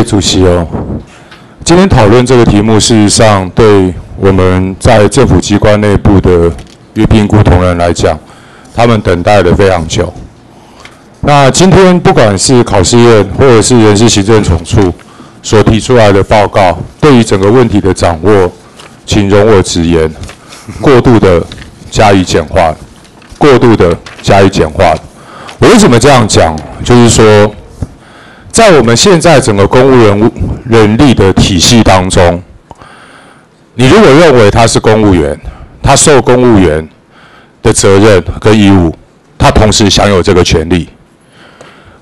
谢主席哦。今天讨论这个题目，事实上对我们在政府机关内部的约聘雇同仁来讲，他们等待了非常久。那今天不管是考试院或者是人事行政总处所提出来的报告，对于整个问题的掌握，请容我直言，过度的加以简化，过度的加以简化。我为什么这样讲？就是说。在我们现在整个公务员人力的体系当中，你如果认为他是公务员，他受公务员的责任跟义务，他同时享有这个权利。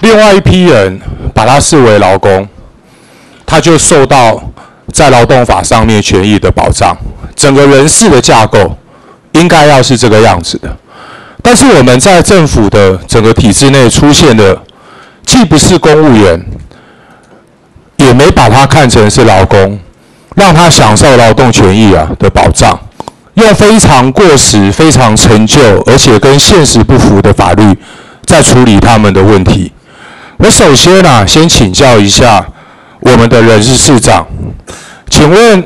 另外一批人把他视为劳工，他就受到在劳动法上面权益的保障。整个人事的架构应该要是这个样子的，但是我们在政府的整个体制内出现的。既不是公务员，也没把他看成是劳工，让他享受劳动权益啊的保障，用非常过时、非常陈旧，而且跟现实不符的法律在处理他们的问题。我首先呢、先请教一下我们的人事市长，请问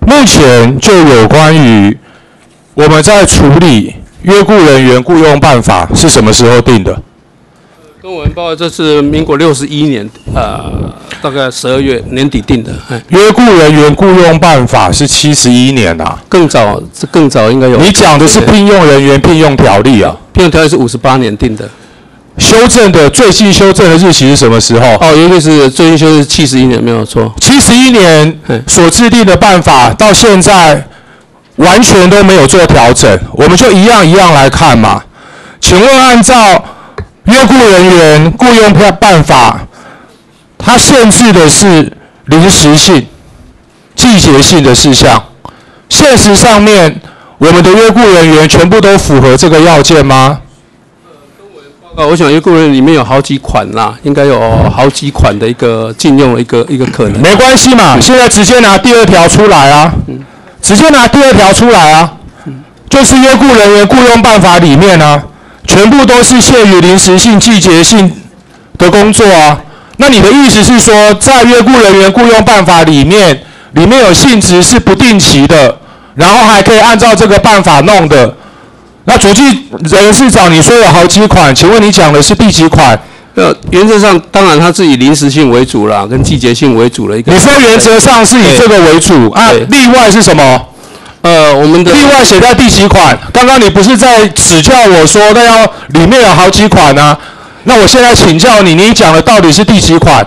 目前就有关于我们在处理约雇人员雇佣办法是什么时候定的？公文报这是民国六十一年，呃，大概十二月年底定的。约雇人员雇佣办法是七十一年啊，更早，这更早应该有。你讲的是聘用人员聘用条例啊？聘用条例是五十八年定的，修正的最新修正的日期是什么时候？哦，尤其是最新修正是七十一年，没有错。七十一年所制定的办法到现在完全都没有做调整，我们就一样一样来看嘛。请问按照？约雇人员雇佣办法，它限制的是临时性、季节性的事项。现实上面，我们的约雇人员全部都符合这个要件吗？呃，我想约雇人员里面有好几款啦，应该有好几款的一个禁用的一个一个可能。没关系嘛，现在直接拿第二条出来啊，直接拿第二条出来啊，就是约雇人员雇佣办法里面啊。全部都是限于临时性、季节性的工作啊。那你的意思是说，在约雇人员雇佣办法里面，里面有性质是不定期的，然后还可以按照这个办法弄的。那主计人事长，你说有好几款，请问你讲的是第几款？呃，原则上当然它是以临时性为主啦，跟季节性为主的一个。你说原则上是以这个为主啊？例外是什么？呃，我们的另外写在第几款？刚刚你不是在指教我说，那要里面有好几款呢、啊？那我现在请教你，你讲的到底是第几款？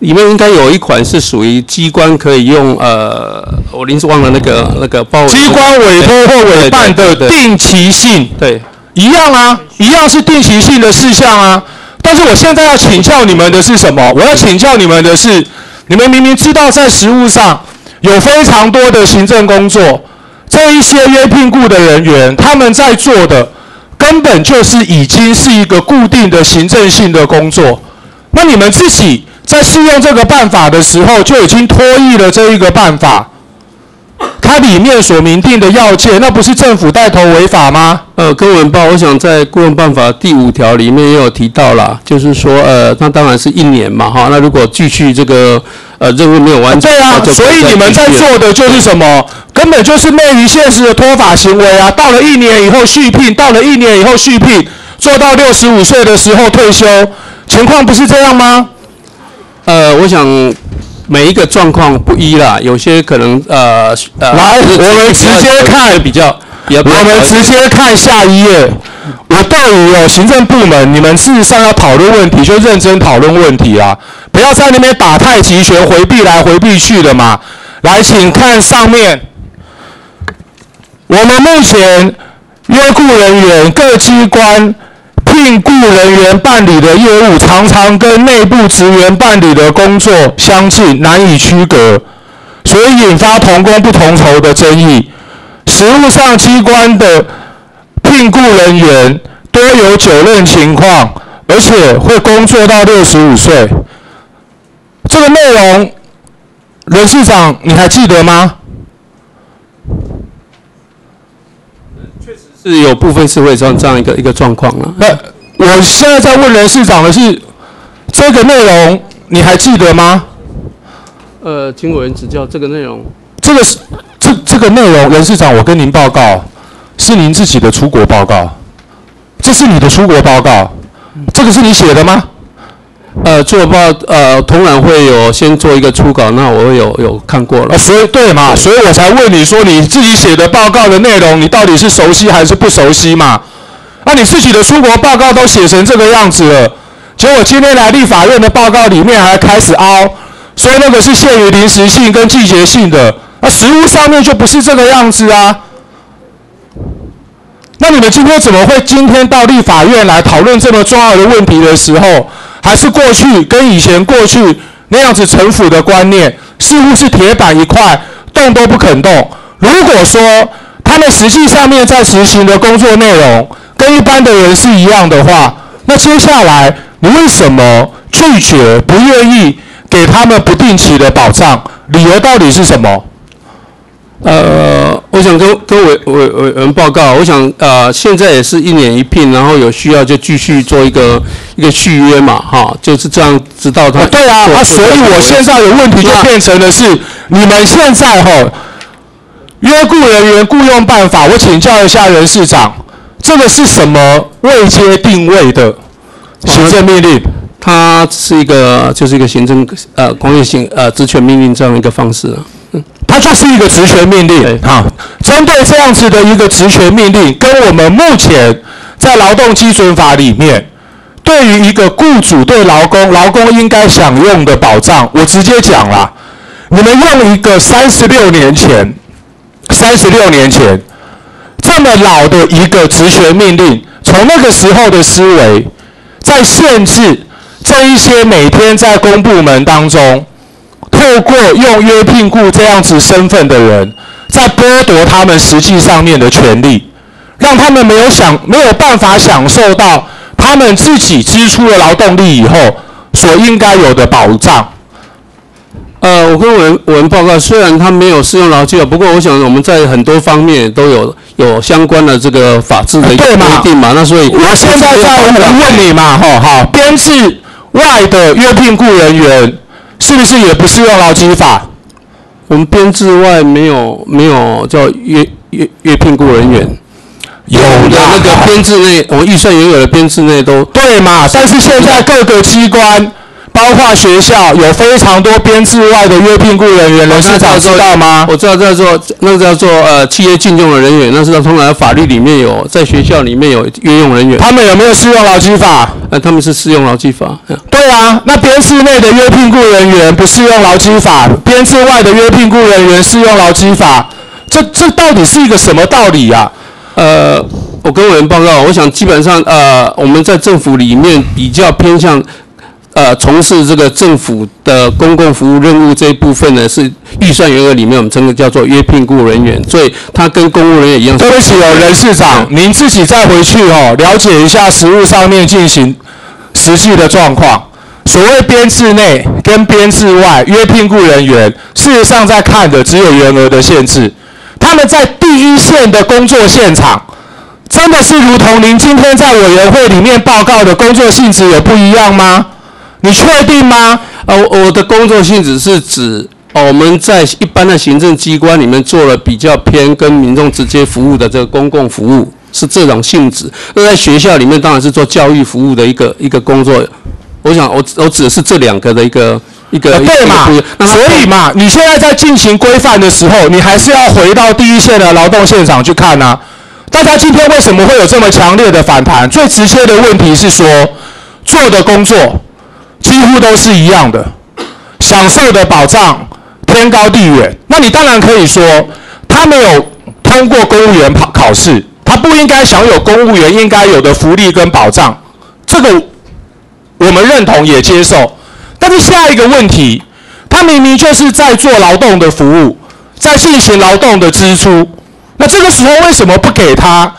里面应该有一款是属于机关可以用，呃，我临时忘了那个那个报。机关委托或委办的定期性，对，对，对，一样啊，一样是定期性的事项啊。但是我现在要请教你们的是什么？我要请教你们的是，你们明明知道在实务上有非常多的行政工作。这一些约聘雇的人员，他们在做的根本就是已经是一个固定的行政性的工作。那你们自己在适用这个办法的时候，就已经脱异了这一个办法。它里面所明定的要件，那不是政府带头违法吗？呃，公文报，我想在雇佣办法第五条里面也有提到啦，就是说，呃，那当然是一年嘛，哈。那如果继续这个呃任务没有完成，对啊，所以你们在做的就是什么？根本就是昧于现实的脱法行为啊！到了一年以后续聘，到了一年以后续聘，做到六十五岁的时候退休，情况不是这样吗？呃，我想。每一个状况不一啦，有些可能呃呃，来，我们直接看比较，我们直接看下一页。我对于有行政部门，你们事实上要讨论问题，就认真讨论问题啊，不要在那边打太极拳，回避来回避去的嘛。来，请看上面，我们目前约雇人员各机关。聘雇人员办理的业务常常跟内部职员办理的工作相近，难以区隔，所以引发同工不同酬的争议。实务上，机关的聘雇人员多有久任情况，而且会工作到六十五岁。这个内容，人事长你还记得吗？是有部分是会这样这样一个一个状况了。那我现在在问人事长的是这个内容，你还记得吗？呃，请委员指教这个内容。这个是这这个内容，人事长，我跟您报告，是您自己的出国报告，这是你的出国报告，这个是你写的吗？呃，做报呃，同然会有先做一个初稿，那我有有看过了。所以对嘛，所以我才问你说，你自己写的报告的内容，你到底是熟悉还是不熟悉嘛？那你自己的出国报告都写成这个样子了，结果今天来立法院的报告里面还开始凹，说那个是限于临时性跟季节性的。那实物上面就不是这个样子啊！那你们今天怎么会今天到立法院来讨论这么重要的问题的时候，还是过去跟以前过去那样子陈腐的观念，似乎是铁板一块，动都不肯动？如果说他们实际上面在执行的工作内容跟一般的人是一样的话，那接下来你为什么拒绝、不愿意给他们不定期的保障？理由到底是什么？呃，我想跟跟委委委员报告，我想呃，现在也是一年一聘，然后有需要就继续做一个一个续约嘛，哈，就是这样，直到他。对啊，啊，所以我现在有问题就变成的是，你们现在哈约雇人员雇佣办法，我请教一下人事长，这个是什么未接定位的行政命令？它是一个就是一个行政呃工业行呃职权命令这样一个方式。它就是一个职权命令，哈，针对这样子的一个职权命令，跟我们目前在劳动基准法里面，对于一个雇主对劳工，劳工应该享用的保障，我直接讲啦，你们用一个三十六年前，三十六年前这么老的一个职权命令，从那个时候的思维，在限制这一些每天在公部门当中。透过用约聘雇这样子身份的人，在剥夺他们实际上面的权利，让他们没有享没有办法享受到他们自己支出了劳动力以后所应该有的保障。呃，我跟委员委员报告，虽然他没有适用劳基法，不过我想我们在很多方面都有有相关的这个法制的规定嘛。那所以我现在在问你嘛，哈好，编制外的约聘雇人员。是不是也不适用劳基法？我们编制外没有没有叫约约约聘雇人员，有的那个编制内，我们预算原有的编制内都对嘛？但是现在各个机关。包括学校有非常多编制外的约聘雇人员，人事长知道吗？我知道叫做那个叫做呃企业聘用的人员，那是通常法律里面有，在学校里面有约用人员。他们有没有适用劳基法？呃，他们是适用劳基法。对啊，那编制内的约聘雇人员不适用劳基法，编制外的约聘雇人员适用劳基法，这这到底是一个什么道理啊？呃，我跟委员报告，我想基本上呃我们在政府里面比较偏向。呃，从事这个政府的公共服务任务这一部分呢，是预算员额里面我们称的叫做约聘雇人员，所以他跟公务人员一样。对不起哦，人事长，您自己再回去哦，了解一下实务上面进行实际的状况。所谓编制内跟编制外约聘雇人员，事实上在看的只有员额的限制。他们在第一线的工作现场，真的是如同您今天在委员会里面报告的工作性质有不一样吗？你确定吗？呃，我的工作性质是指，哦，我们在一般的行政机关里面做了比较偏跟民众直接服务的这个公共服务，是这种性质。那在学校里面当然是做教育服务的一个一个工作。我想我我指的是这两个的一个一个。对嘛？所以嘛，你现在在进行规范的时候，你还是要回到第一线的劳动现场去看呐。大家今天为什么会有这么强烈的反弹？最直接的问题是说，做的工作。几乎都是一样的，享受的保障天高地远。那你当然可以说，他没有通过公务员考考试，他不应该享有公务员应该有的福利跟保障。这个我们认同也接受。但是下一个问题，他明明就是在做劳动的服务，在进行劳动的支出，那这个时候为什么不给他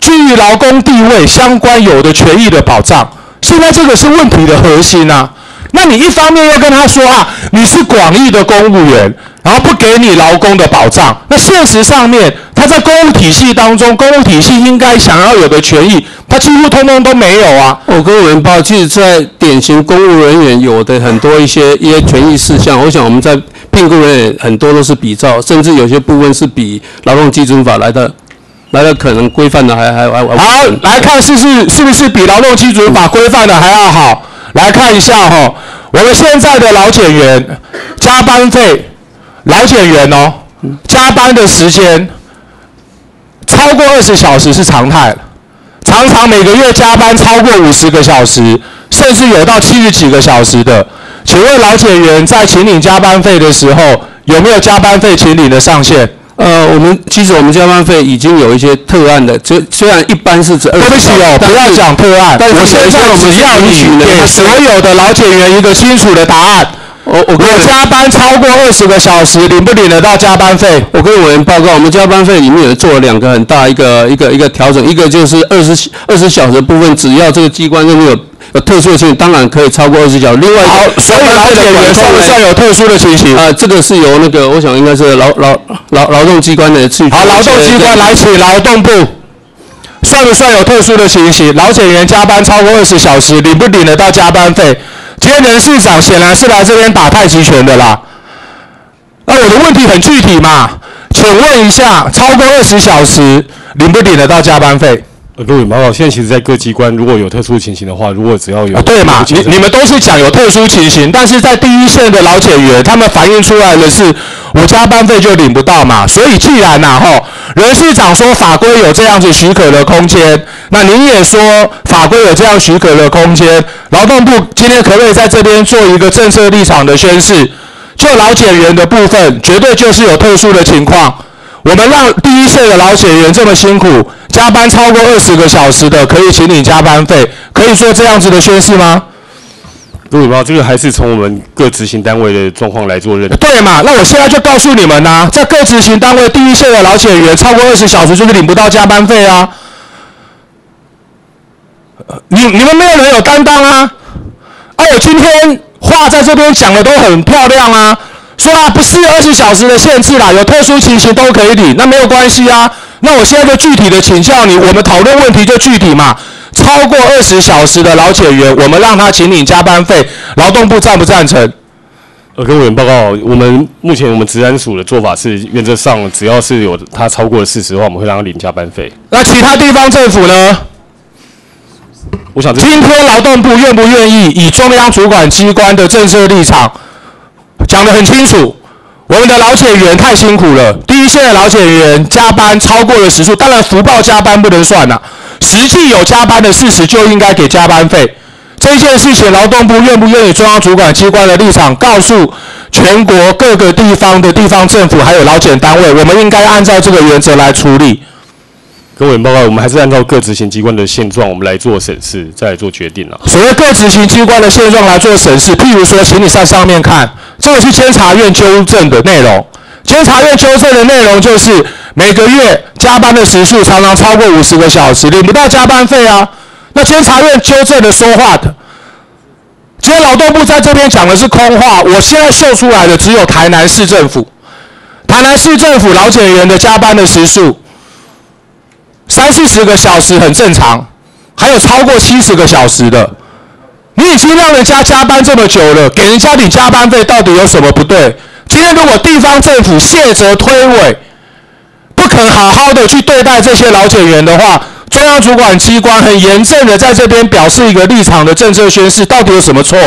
居于劳工地位相关有的权益的保障？现在这个是问题的核心、啊，那你一方面要跟他说啊，你是广义的公务员，然后不给你劳工的保障。那现实上面，他在公务体系当中，公务体系应该想要有的权益，他几乎通通都没有啊。我跟我们报，其实，在典型公务人员有的很多一些一些权益事项，我想我们在聘雇人员很多都是比照，甚至有些部分是比劳动基准法来的来的可能规范的还还还还好。来看是是是不是比劳动基准法规范的还要好？来看一下哈，我们现在的劳检员加班费，劳检员哦，加班的时间超过二十小时是常态，常常每个月加班超过五十个小时，甚至有到七十几个小时的。请问劳检员在请领加班费的时候，有没有加班费请领的上限？呃，我们其实我们加班费已经有一些特案的，虽虽然一般是指对不起哦，不要讲特案。但是我现在只要你给所有的老检员一个清楚的答案。我我我加班超过二十个小时，领不领得到加班费？我跟委员报告，我们加班费里面有做了两个很大一个一个一个调整，一个就是二十二十小时的部分，只要这个机关任务有。有特殊的情形，当然可以超过二十小时。另外好，所以劳检员算不算有特殊的情形？啊，这个是由那个，我想应该是劳劳劳劳动机关的去。好，劳动机关来请劳动部，算不算有特殊的情形？劳检员加班超过二十小时，领不领得到加班费？今天人事长显然是来这边打太极拳的啦。那我的问题很具体嘛，请问一下，超过二十小时领不领得到加班费？呃，各位报告，现在其实，在各机关如果有特殊情形的话，如果只要有，对嘛？你你们都是讲有特殊情形，但是在第一线的老检员，他们反映出来的是，我加班费就领不到嘛。所以既然呐、啊，吼，人事长说法规有这样子许可的空间，那您也说法规有这样许可的空间，劳动部今天可不可以在这边做一个政策立场的宣示？就老检员的部分，绝对就是有特殊的情况。我们让第一线的劳检员这么辛苦，加班超过二十个小时的，可以请你加班费，可以做这样子的宣誓吗？各位报告，这个还是从我们各执行单位的状况来做认定。对嘛？那我现在就告诉你们呐、啊，在各执行单位第一线的老检员超过二十小时就是领不到加班费啊！你你们没有人有担当啊！啊，我今天话在这边讲的都很漂亮啊。说啊，不是二十小时的限制啦，有特殊情形都可以领，那没有关系啊。那我现在就具体的请教你，我们讨论问题就具体嘛。超过二十小时的劳检员，我们让他请领加班费，劳动部赞不赞成？呃，跟委员报告，我们目前我们职安署的做法是，原则上只要是有他超过了四十的话，我们会让他领加班费。那其他地方政府呢？我想今天劳动部愿不愿意以中央主管机关的政策立场？讲得很清楚，我们的老检员太辛苦了。第一线的老检员加班超过了时数，当然福报加班不能算呐。实际有加班的事实就应该给加班费。这件事情，劳动部愿不愿意中央主管机关的立场告诉全国各个地方的地方政府还有劳检单位，我们应该按照这个原则来处理。各位报告，我们还是按照各执行机关的现状，我们来做审视，再来做决定啊。所谓各执行机关的现状来做审视，譬如说，请你上上面看，这个是监察院纠正的内容。监察院纠正的内容就是每个月加班的时数常常超过五十个小时，领不到加班费啊。那监察院纠正的说话的，今天劳动部在这边讲的是空话。我现在秀出来的只有台南市政府，台南市政府劳检员的加班的时数。三四十个小时很正常，还有超过七十个小时的，你已经让人家加班这么久了，给人家领加班费到底有什么不对？今天如果地方政府卸责推诿，不肯好好的去对待这些老检员的话，中央主管机关很严正的在这边表示一个立场的政策宣示，到底有什么错？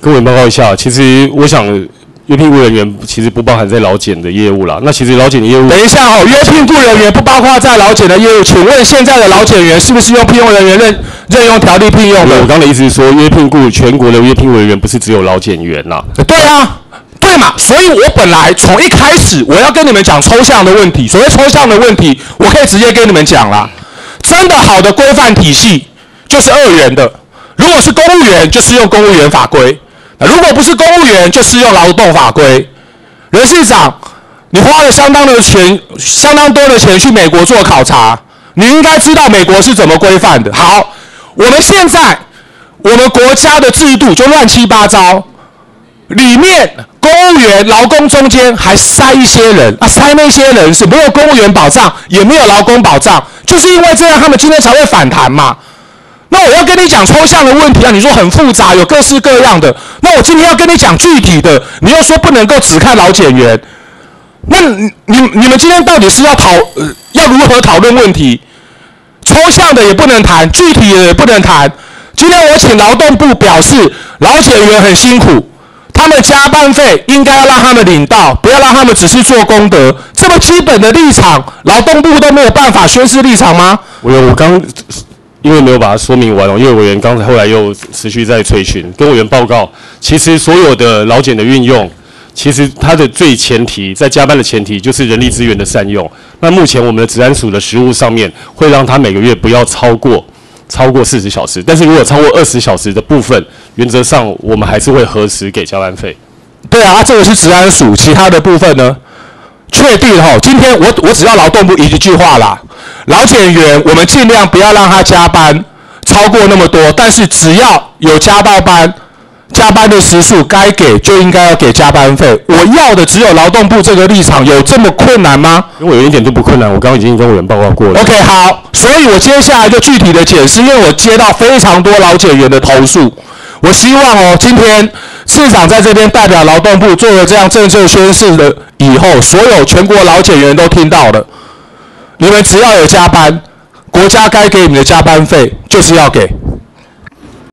各位报告一下，其实我想。约聘雇人员其实不包含在劳检的业务啦。那其实劳检的业务，等一下哦，约聘雇人员不包括在劳检的业务。请问现在的劳检员是不是用聘用人员任任用条例聘用的？我刚刚的意思是说，约聘雇全国的约聘雇人员不是只有劳检员呐？对啊，对嘛。所以我本来从一开始我要跟你们讲抽象的问题，所谓抽象的问题，我可以直接跟你们讲啦。真的好的规范体系就是二元的，如果是公务员，就是用公务员法规。如果不是公务员，就适用劳动法规。人事长，你花了相当的钱，相当多的钱去美国做考察，你应该知道美国是怎么规范的。好，我们现在我们国家的制度就乱七八糟，里面公务员劳工中间还塞一些人啊，塞那些人是没有公务员保障，也没有劳工保障，就是因为这样，他们今天才会反弹嘛。那我要跟你讲抽象的问题啊，你说很复杂，有各式各样的。那我今天要跟你讲具体的，你又说不能够只看老检员。那你你们今天到底是要讨要如何讨论问题？抽象的也不能谈，具体的也不能谈。今天我请劳动部表示，老检员很辛苦，他们加班费应该要让他们领到，不要让他们只是做功德。这么基本的立场，劳动部都没有办法宣示立场吗？我有，我刚因为没有把它说明完哦，因为委员刚才后来又持续在催询，跟委员报告，其实所有的劳检的运用。其实它的最前提，在加班的前提就是人力资源的善用。那目前我们的治安署的实务上面，会让他每个月不要超过超过四十小时。但是如果超过二十小时的部分，原则上我们还是会核实给加班费。对啊，这个是治安署，其他的部分呢？确定哈，今天我我只要劳动部一句话啦，劳检员我们尽量不要让他加班超过那么多，但是只要有加到班。加班的时数该给就应该要给加班费，我要的只有劳动部这个立场，有这么困难吗？因为我有一点都不困难，我刚刚已经跟委员报告过了。OK，好，所以我接下来就具体的解释，因为我接到非常多劳检员的投诉，我希望哦，今天市长在这边代表劳动部做了这样政策宣誓的以后，所有全国劳检员都听到了，你们只要有加班，国家该给你们的加班费就是要给。